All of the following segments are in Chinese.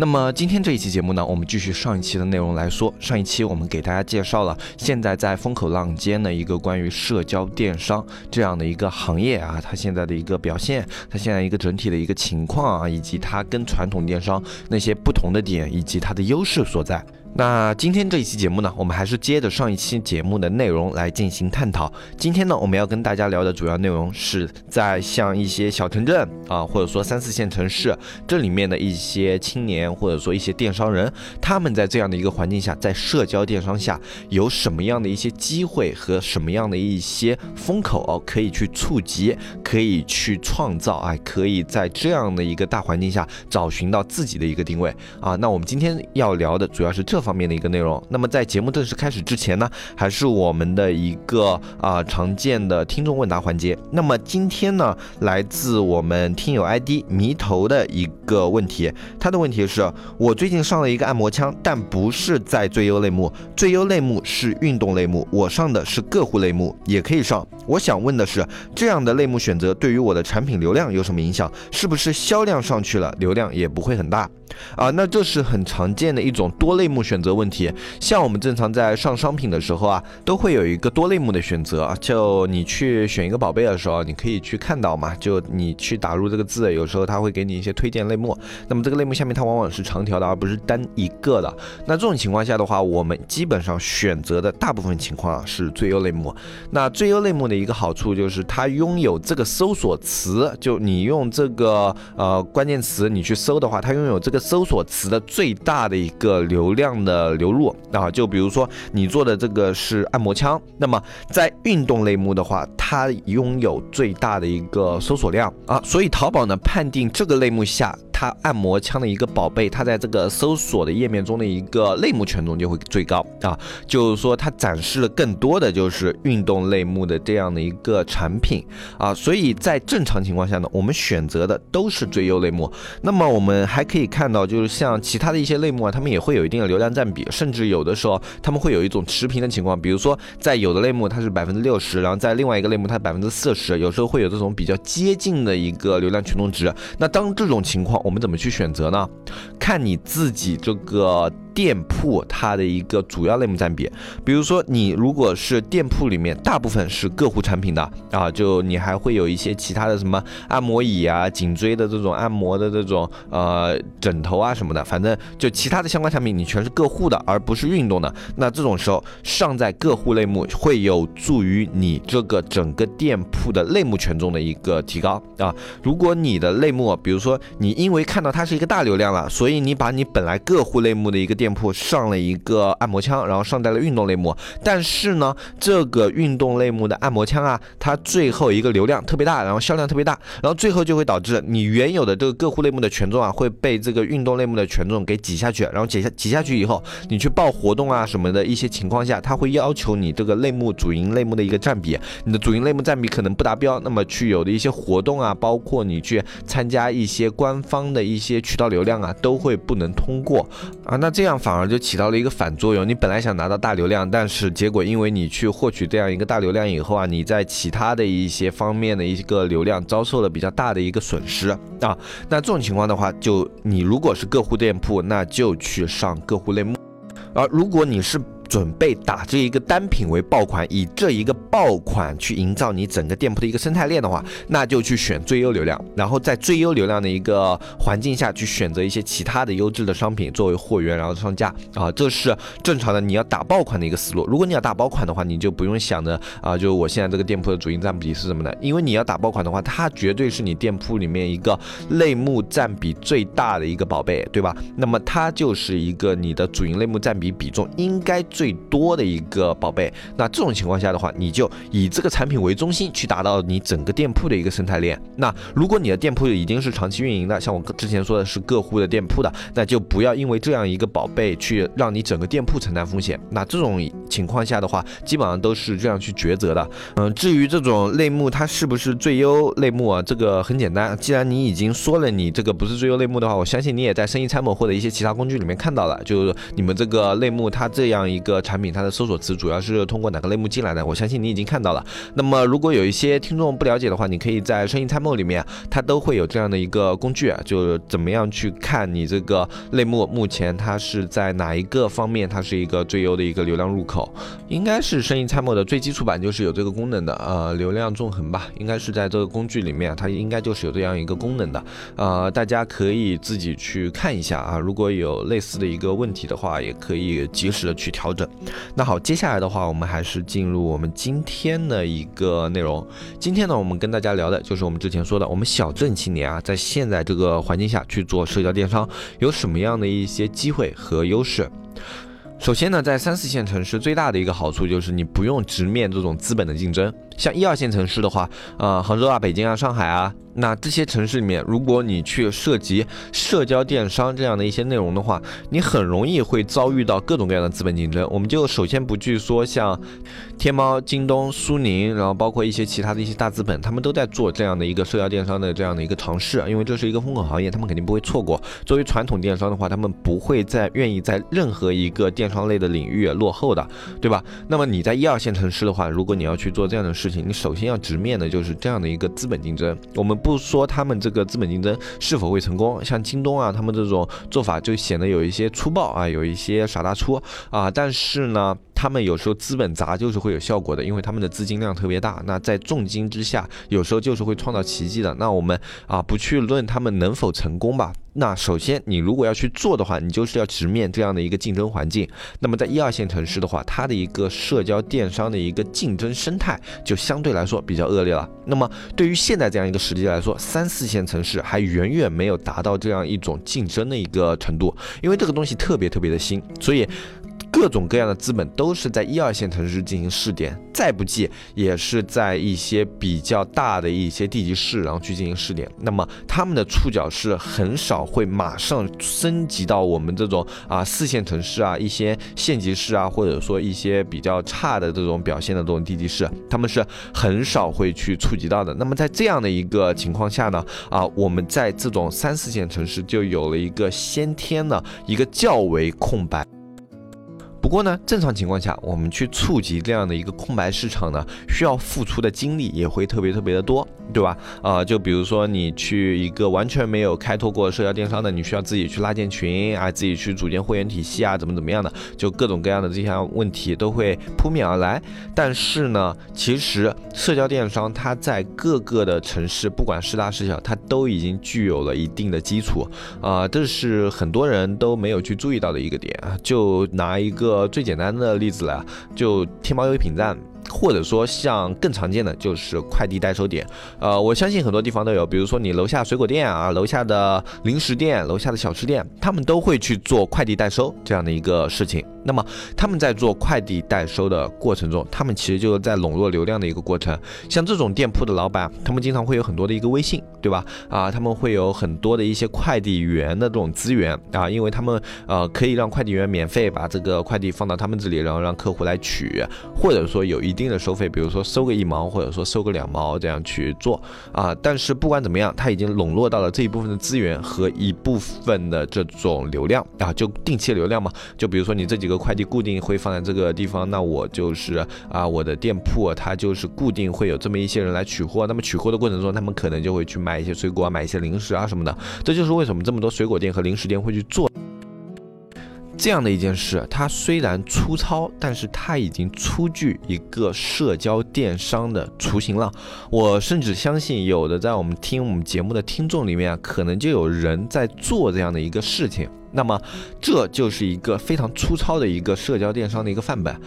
那么今天这一期节目呢，我们继续上一期的内容来说。上一期我们给大家介绍了现在在风口浪尖的一个关于社交电商这样的一个行业啊，它现在的一个表现，它现在一个整体的一个情况啊，以及它跟传统电商那些不同的点，以及它的优势所在。那今天这一期节目呢，我们还是接着上一期节目的内容来进行探讨。今天呢，我们要跟大家聊的主要内容是在像一些小城镇啊，或者说三四线城市这里面的一些青年，或者说一些电商人，他们在这样的一个环境下，在社交电商下有什么样的一些机会和什么样的一些风口哦，可以去触及，可以去创造，哎，可以在这样的一个大环境下找寻到自己的一个定位啊。那我们今天要聊的主要是这。方面的一个内容。那么在节目正式开始之前呢，还是我们的一个啊常见的听众问答环节。那么今天呢，来自我们听友 ID 迷头的一个问题，他的问题是：我最近上了一个按摩枪，但不是在最优类目，最优类目是运动类目，我上的是个户类目，也可以上。我想问的是，这样的类目选择对于我的产品流量有什么影响？是不是销量上去了，流量也不会很大？啊，那这是很常见的一种多类目选择问题。像我们正常在上商品的时候啊，都会有一个多类目的选择。就你去选一个宝贝的时候，你可以去看到嘛，就你去打入这个字，有时候它会给你一些推荐类目。那么这个类目下面它往往是长条的，而不是单一个的。那这种情况下的话，我们基本上选择的大部分情况啊是最优类目。那最优类目的一个好处就是它拥有这个搜索词，就你用这个呃关键词你去搜的话，它拥有这个。搜索词的最大的一个流量的流入啊，就比如说你做的这个是按摩枪，那么在运动类目的话，它拥有最大的一个搜索量啊，所以淘宝呢判定这个类目下。它按摩枪的一个宝贝，它在这个搜索的页面中的一个类目权重就会最高啊，就是说它展示了更多的就是运动类目的这样的一个产品啊，所以在正常情况下呢，我们选择的都是最优类目。那么我们还可以看到，就是像其他的一些类目啊，他们也会有一定的流量占比，甚至有的时候他们会有一种持平的情况，比如说在有的类目它是百分之六十，然后在另外一个类目它百分之四十，有时候会有这种比较接近的一个流量权重值。那当这种情况，我们怎么去选择呢？看你自己这个。店铺它的一个主要类目占比，比如说你如果是店铺里面大部分是个护产品的啊，就你还会有一些其他的什么按摩椅啊、颈椎的这种按摩的这种呃枕头啊什么的，反正就其他的相关产品你全是个护的，而不是运动的。那这种时候上在个护类目会有助于你这个整个店铺的类目权重的一个提高啊。如果你的类目，比如说你因为看到它是一个大流量了，所以你把你本来个护类目的一个店店铺上了一个按摩枪，然后上带了运动类目，但是呢，这个运动类目的按摩枪啊，它最后一个流量特别大，然后销量特别大，然后最后就会导致你原有的这个个户类目的权重啊，会被这个运动类目的权重给挤下去，然后挤下挤下去以后，你去报活动啊什么的一些情况下，它会要求你这个类目主营类目的一个占比，你的主营类目占比可能不达标，那么去有的一些活动啊，包括你去参加一些官方的一些渠道流量啊，都会不能通过啊，那这样。反而就起到了一个反作用。你本来想拿到大流量，但是结果因为你去获取这样一个大流量以后啊，你在其他的一些方面的一个流量遭受了比较大的一个损失啊。那这种情况的话，就你如果是个户店铺，那就去上个户类目；而如果你是准备打这一个单品为爆款，以这一个爆款去营造你整个店铺的一个生态链的话，那就去选最优流量，然后在最优流量的一个环境下去选择一些其他的优质的商品作为货源，然后上架啊，这是正常的你要打爆款的一个思路。如果你要打爆款的话，你就不用想着啊，就我现在这个店铺的主营占比是什么的，因为你要打爆款的话，它绝对是你店铺里面一个类目占比最大的一个宝贝，对吧？那么它就是一个你的主营类目占比比重应该。最多的一个宝贝。那这种情况下的话，你就以这个产品为中心去达到你整个店铺的一个生态链。那如果你的店铺已经是长期运营的，像我之前说的是各户的店铺的，那就不要因为这样一个宝贝去让你整个店铺承担风险。那这种情况下的话，基本上都是这样去抉择的。嗯，至于这种类目它是不是最优类目啊？这个很简单，既然你已经说了你这个不是最优类目的话，我相信你也在生意参谋或者一些其他工具里面看到了，就是你们这个类目它这样一个产品，它的搜索词主要是通过哪个类目进来的？我相信你已经看到了。那么如果有一些听众不了解的话，你可以在生意参谋里面，它都会有这样的一个工具，就怎么样去看你这个类目目前它是在哪一个方面，它是一个最优的一个流量入口，应该是生意参谋的最基础版就是有这个功能的，呃，流量纵横吧，应该是在这个工具里面，它应该就是有这样一个功能的，呃，大家可以自己去看一下啊，如果有类似的一个问题的话，也可以及时的去调整。那好，接下来的话，我们还是进入我们今天的一个内容。今天呢，我们跟大家聊的就是我们之前说的，我们小镇青年啊，在现在这个环境下去做社交电商，有什么样的一些机会和优势？首先呢，在三四线城市最大的一个好处就是你不用直面这种资本的竞争。像一二线城市的话，呃，杭州啊、北京啊、上海啊。那这些城市里面，如果你去涉及社交电商这样的一些内容的话，你很容易会遭遇到各种各样的资本竞争。我们就首先不去说像天猫、京东、苏宁，然后包括一些其他的一些大资本，他们都在做这样的一个社交电商的这样的一个尝试，因为这是一个风口行业，他们肯定不会错过。作为传统电商的话，他们不会再愿意在任何一个电商类的领域落后的，对吧？那么你在一二线城市的话，如果你要去做这样的事情，你首先要直面的就是这样的一个资本竞争。我们。不说他们这个资本竞争是否会成功，像京东啊，他们这种做法就显得有一些粗暴啊，有一些耍大粗啊。但是呢，他们有时候资本砸就是会有效果的，因为他们的资金量特别大。那在重金之下，有时候就是会创造奇迹的。那我们啊，不去论他们能否成功吧。那首先，你如果要去做的话，你就是要直面这样的一个竞争环境。那么在一二线城市的话，它的一个社交电商的一个竞争生态就相对来说比较恶劣了。那么对于现在这样一个时机来说，三四线城市还远远没有达到这样一种竞争的一个程度，因为这个东西特别特别的新，所以。各种各样的资本都是在一二线城市进行试点，再不济也是在一些比较大的一些地级市，然后去进行试点。那么他们的触角是很少会马上升级到我们这种啊四线城市啊一些县级市啊，或者说一些比较差的这种表现的这种地级市，他们是很少会去触及到的。那么在这样的一个情况下呢，啊我们在这种三四线城市就有了一个先天的一个较为空白。不过呢，正常情况下，我们去触及这样的一个空白市场呢，需要付出的精力也会特别特别的多。对吧？啊，就比如说你去一个完全没有开拓过社交电商的，你需要自己去拉建群啊，自己去组建会员体系啊，怎么怎么样的，就各种各样的这些问题都会扑面而来。但是呢，其实社交电商它在各个的城市，不管是大是小，它都已经具有了一定的基础啊，这是很多人都没有去注意到的一个点啊。就拿一个最简单的例子了，就天猫优品站。或者说像更常见的就是快递代收点，呃，我相信很多地方都有，比如说你楼下水果店啊，楼下的零食店，楼下的小吃店，他们都会去做快递代收这样的一个事情。那么他们在做快递代收的过程中，他们其实就是在笼络流量的一个过程。像这种店铺的老板，他们经常会有很多的一个微信，对吧？啊，他们会有很多的一些快递员的这种资源啊，因为他们呃可以让快递员免费把这个快递放到他们这里，然后让客户来取，或者说有一定的收费，比如说收个一毛，或者说收个两毛这样去做啊。但是不管怎么样，他已经笼络到了这一部分的资源和一部分的这种流量啊，就定期流量嘛。就比如说你这几个。快递固定会放在这个地方，那我就是啊，我的店铺它就是固定会有这么一些人来取货。那么取货的过程中，他们可能就会去买一些水果啊，买一些零食啊什么的。这就是为什么这么多水果店和零食店会去做这样的一件事。它虽然粗糙，但是它已经初具一个社交电商的雏形了。我甚至相信，有的在我们听我们节目的听众里面，可能就有人在做这样的一个事情。那么，这就是一个非常粗糙的一个社交电商的一个范本，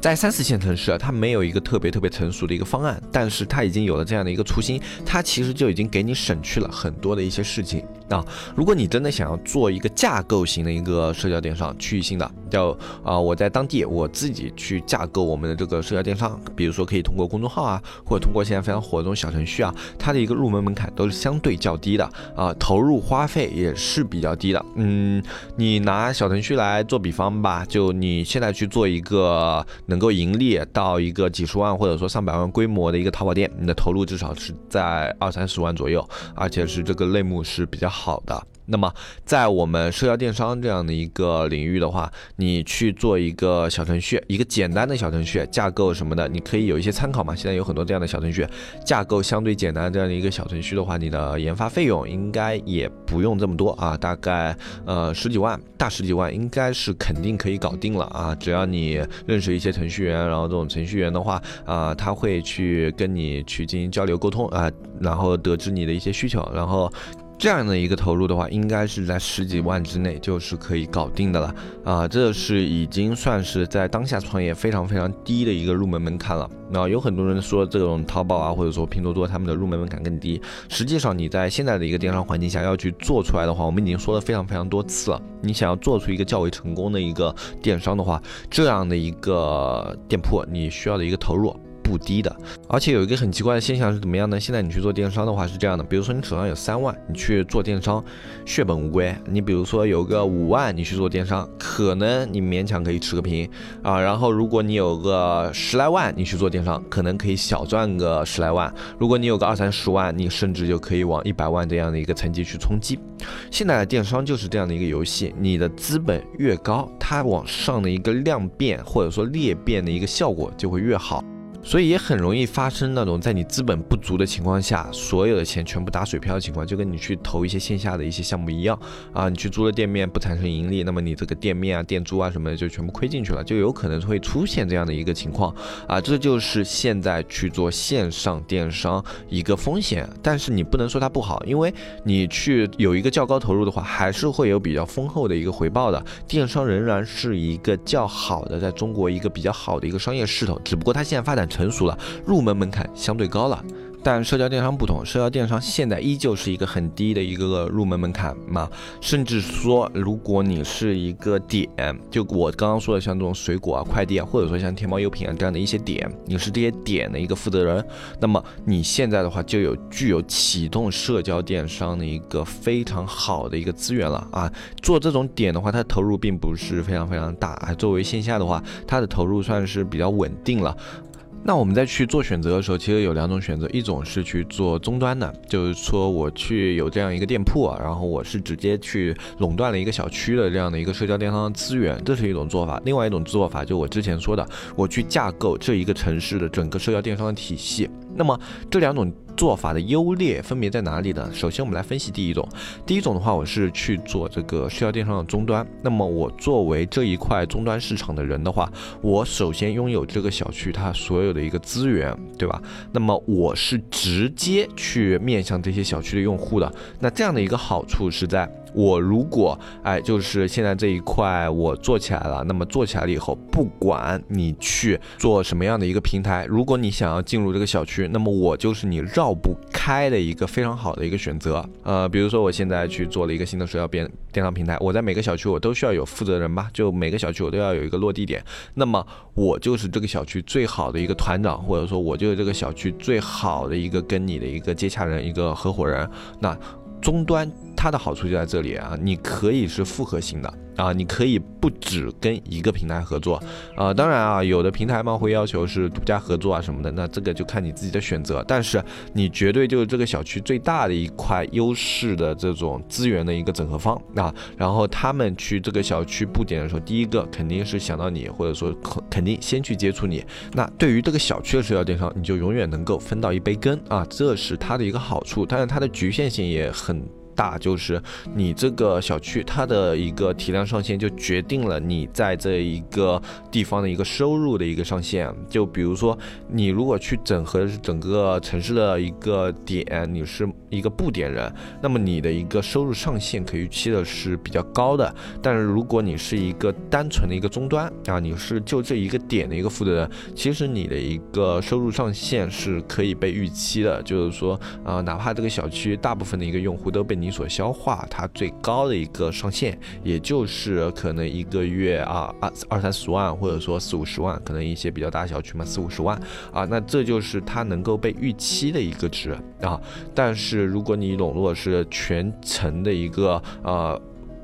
在三四线城市，它没有一个特别特别成熟的一个方案，但是它已经有了这样的一个雏形，它其实就已经给你省去了很多的一些事情。啊，如果你真的想要做一个架构型的一个社交电商，区域性的，叫啊，我在当地我自己去架构我们的这个社交电商，比如说可以通过公众号啊，或者通过现在非常火的这种小程序啊，它的一个入门门槛都是相对较低的啊，投入花费也是比较低的。嗯，你拿小程序来做比方吧，就你现在去做一个能够盈利到一个几十万或者说上百万规模的一个淘宝店，你的投入至少是在二三十万左右，而且是这个类目是比较。好好的。那么，在我们社交电商这样的一个领域的话，你去做一个小程序，一个简单的小程序架构什么的，你可以有一些参考嘛。现在有很多这样的小程序，架构相对简单这样的一个小程序的话，你的研发费用应该也不用这么多啊，大概呃十几万，大十几万应该是肯定可以搞定了啊。只要你认识一些程序员，然后这种程序员的话啊，他会去跟你去进行交流沟通啊，然后得知你的一些需求，然后。这样的一个投入的话，应该是在十几万之内就是可以搞定的了啊！这是已经算是在当下创业非常非常低的一个入门门槛了。那有很多人说这种淘宝啊，或者说拼多多他们的入门门槛更低。实际上你在现在的一个电商环境下要去做出来的话，我们已经说了非常非常多次了。你想要做出一个较为成功的一个电商的话，这样的一个店铺你需要的一个投入。不低的，而且有一个很奇怪的现象是怎么样呢？现在你去做电商的话是这样的，比如说你手上有三万，你去做电商，血本无归。你比如说有个五万，你去做电商，可能你勉强可以持个平啊。然后如果你有个十来万，你去做电商，可能可以小赚个十来万。如果你有个二三十万，你甚至就可以往一百万这样的一个层级去冲击。现在的电商就是这样的一个游戏，你的资本越高，它往上的一个量变或者说裂变的一个效果就会越好。所以也很容易发生那种在你资本不足的情况下，所有的钱全部打水漂的情况，就跟你去投一些线下的一些项目一样啊，你去租了店面不产生盈利，那么你这个店面啊、店租啊什么的就全部亏进去了，就有可能会出现这样的一个情况啊，这就是现在去做线上电商一个风险。但是你不能说它不好，因为你去有一个较高投入的话，还是会有比较丰厚的一个回报的。电商仍然是一个较好的，在中国一个比较好的一个商业势头，只不过它现在发展成。熟了，入门门槛相对高了。但社交电商不同，社交电商现在依旧是一个很低的一个入门门槛嘛，甚至说，如果你是一个点，就我刚刚说的像这种水果啊、快递啊，或者说像天猫优品啊这样的一些点，你是这些点的一个负责人，那么你现在的话就有具有启动社交电商的一个非常好的一个资源了啊。做这种点的话，它投入并不是非常非常大啊。作为线下的话，它的投入算是比较稳定了。那我们在去做选择的时候，其实有两种选择，一种是去做终端的，就是说我去有这样一个店铺啊，然后我是直接去垄断了一个小区的这样的一个社交电商的资源，这是一种做法。另外一种做法，就我之前说的，我去架构这一个城市的整个社交电商的体系。那么这两种。做法的优劣分别在哪里呢？首先，我们来分析第一种。第一种的话，我是去做这个社交电商的终端。那么，我作为这一块终端市场的人的话，我首先拥有这个小区它所有的一个资源，对吧？那么，我是直接去面向这些小区的用户的。那这样的一个好处是在。我如果哎，就是现在这一块我做起来了，那么做起来了以后，不管你去做什么样的一个平台，如果你想要进入这个小区，那么我就是你绕不开的一个非常好的一个选择。呃，比如说我现在去做了一个新的社交电电商平台，我在每个小区我都需要有负责人吧，就每个小区我都要有一个落地点，那么我就是这个小区最好的一个团长，或者说我就是这个小区最好的一个跟你的一个接洽人，一个合伙人。那终端。它的好处就在这里啊，你可以是复合型的啊，你可以不只跟一个平台合作啊。当然啊，有的平台嘛会要求是独家合作啊什么的，那这个就看你自己的选择。但是你绝对就是这个小区最大的一块优势的这种资源的一个整合方啊。然后他们去这个小区布点的时候，第一个肯定是想到你，或者说肯肯定先去接触你。那对于这个小区的社交电商，你就永远能够分到一杯羹啊，这是它的一个好处。但是它的局限性也很。大就是你这个小区它的一个体量上限，就决定了你在这一个地方的一个收入的一个上限。就比如说，你如果去整合整个城市的一个点，你是一个布点人，那么你的一个收入上限可预期的是比较高的。但是如果你是一个单纯的一个终端啊，你是就这一个点的一个负责人，其实你的一个收入上限是可以被预期的。就是说啊，哪怕这个小区大部分的一个用户都被你你所消化它最高的一个上限，也就是可能一个月啊二二三十万，或者说四五十万，可能一些比较大小区嘛四五十万啊，那这就是它能够被预期的一个值啊。但是如果你笼络是全程的一个啊。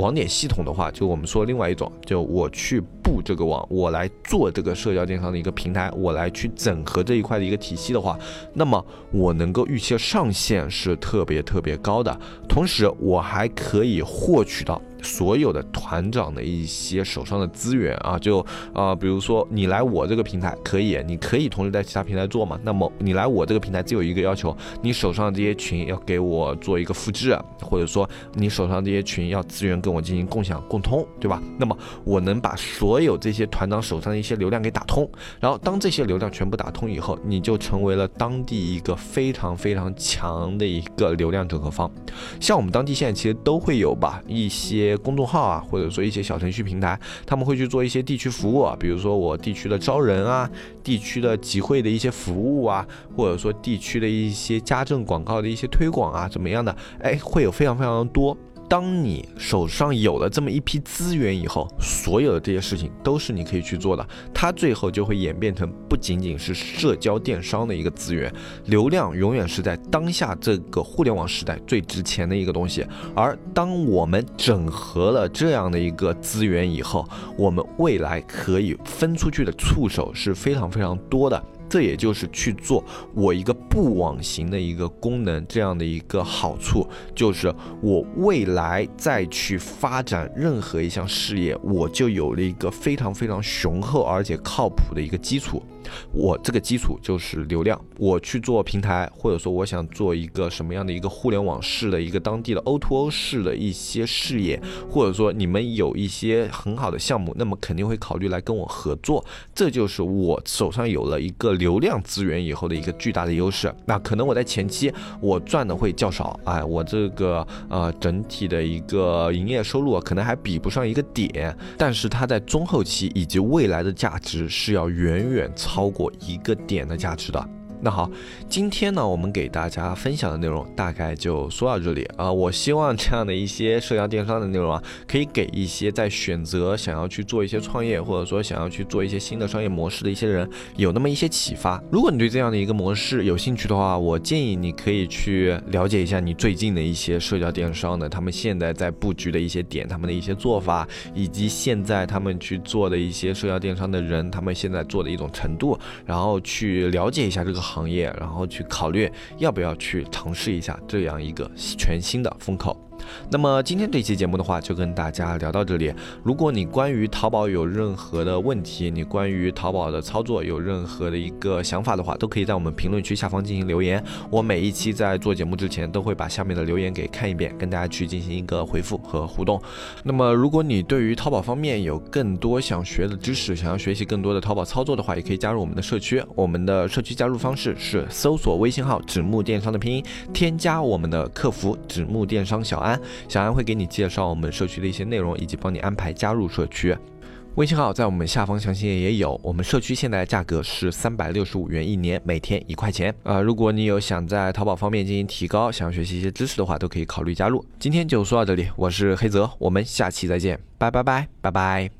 网点系统的话，就我们说另外一种，就我去布这个网，我来做这个社交电商的一个平台，我来去整合这一块的一个体系的话，那么我能够预期的上限是特别特别高的，同时我还可以获取到。所有的团长的一些手上的资源啊，就啊，比如说你来我这个平台可以，你可以同时在其他平台做嘛。那么你来我这个平台只有一个要求，你手上这些群要给我做一个复制，或者说你手上这些群要资源跟我进行共享共通，对吧？那么我能把所有这些团长手上的一些流量给打通，然后当这些流量全部打通以后，你就成为了当地一个非常非常强的一个流量整合方。像我们当地现在其实都会有吧一些。公众号啊，或者说一些小程序平台，他们会去做一些地区服务啊，比如说我地区的招人啊，地区的集会的一些服务啊，或者说地区的一些家政广告的一些推广啊，怎么样的？哎，会有非常非常多。当你手上有了这么一批资源以后，所有的这些事情都是你可以去做的。它最后就会演变成不仅仅是社交电商的一个资源，流量永远是在当下这个互联网时代最值钱的一个东西。而当我们整合了这样的一个资源以后，我们未来可以分出去的触手是非常非常多的。这也就是去做我一个不网型的一个功能，这样的一个好处，就是我未来再去发展任何一项事业，我就有了一个非常非常雄厚而且靠谱的一个基础。我这个基础就是流量，我去做平台，或者说我想做一个什么样的一个互联网式的一个当地的 O2O 式的一些事业，或者说你们有一些很好的项目，那么肯定会考虑来跟我合作。这就是我手上有了一个流量资源以后的一个巨大的优势。那可能我在前期我赚的会较少，哎，我这个呃整体的一个营业收入可能还比不上一个点，但是它在中后期以及未来的价值是要远远超。超过一个点的价值的。那好，今天呢，我们给大家分享的内容大概就说到这里啊。我希望这样的一些社交电商的内容啊，可以给一些在选择想要去做一些创业，或者说想要去做一些新的商业模式的一些人，有那么一些启发。如果你对这样的一个模式有兴趣的话，我建议你可以去了解一下你最近的一些社交电商的，他们现在在布局的一些点，他们的一些做法，以及现在他们去做的一些社交电商的人，他们现在做的一种程度，然后去了解一下这个。行业，然后去考虑要不要去尝试一下这样一个全新的风口。那么今天这期节目的话，就跟大家聊到这里。如果你关于淘宝有任何的问题，你关于淘宝的操作有任何的一个想法的话，都可以在我们评论区下方进行留言。我每一期在做节目之前，都会把下面的留言给看一遍，跟大家去进行一个回复和互动。那么如果你对于淘宝方面有更多想学的知识，想要学习更多的淘宝操作的话，也可以加入我们的社区。我们的社区加入方式是搜索微信号“纸木电商”的拼音，添加我们的客服“纸木电商小安”。小安会给你介绍我们社区的一些内容，以及帮你安排加入社区。微信号在我们下方详情页也有。我们社区现在的价格是三百六十五元一年，每天一块钱。呃，如果你有想在淘宝方面进行提高，想要学习一些知识的话，都可以考虑加入。今天就说到这里，我是黑泽，我们下期再见，拜拜拜拜拜。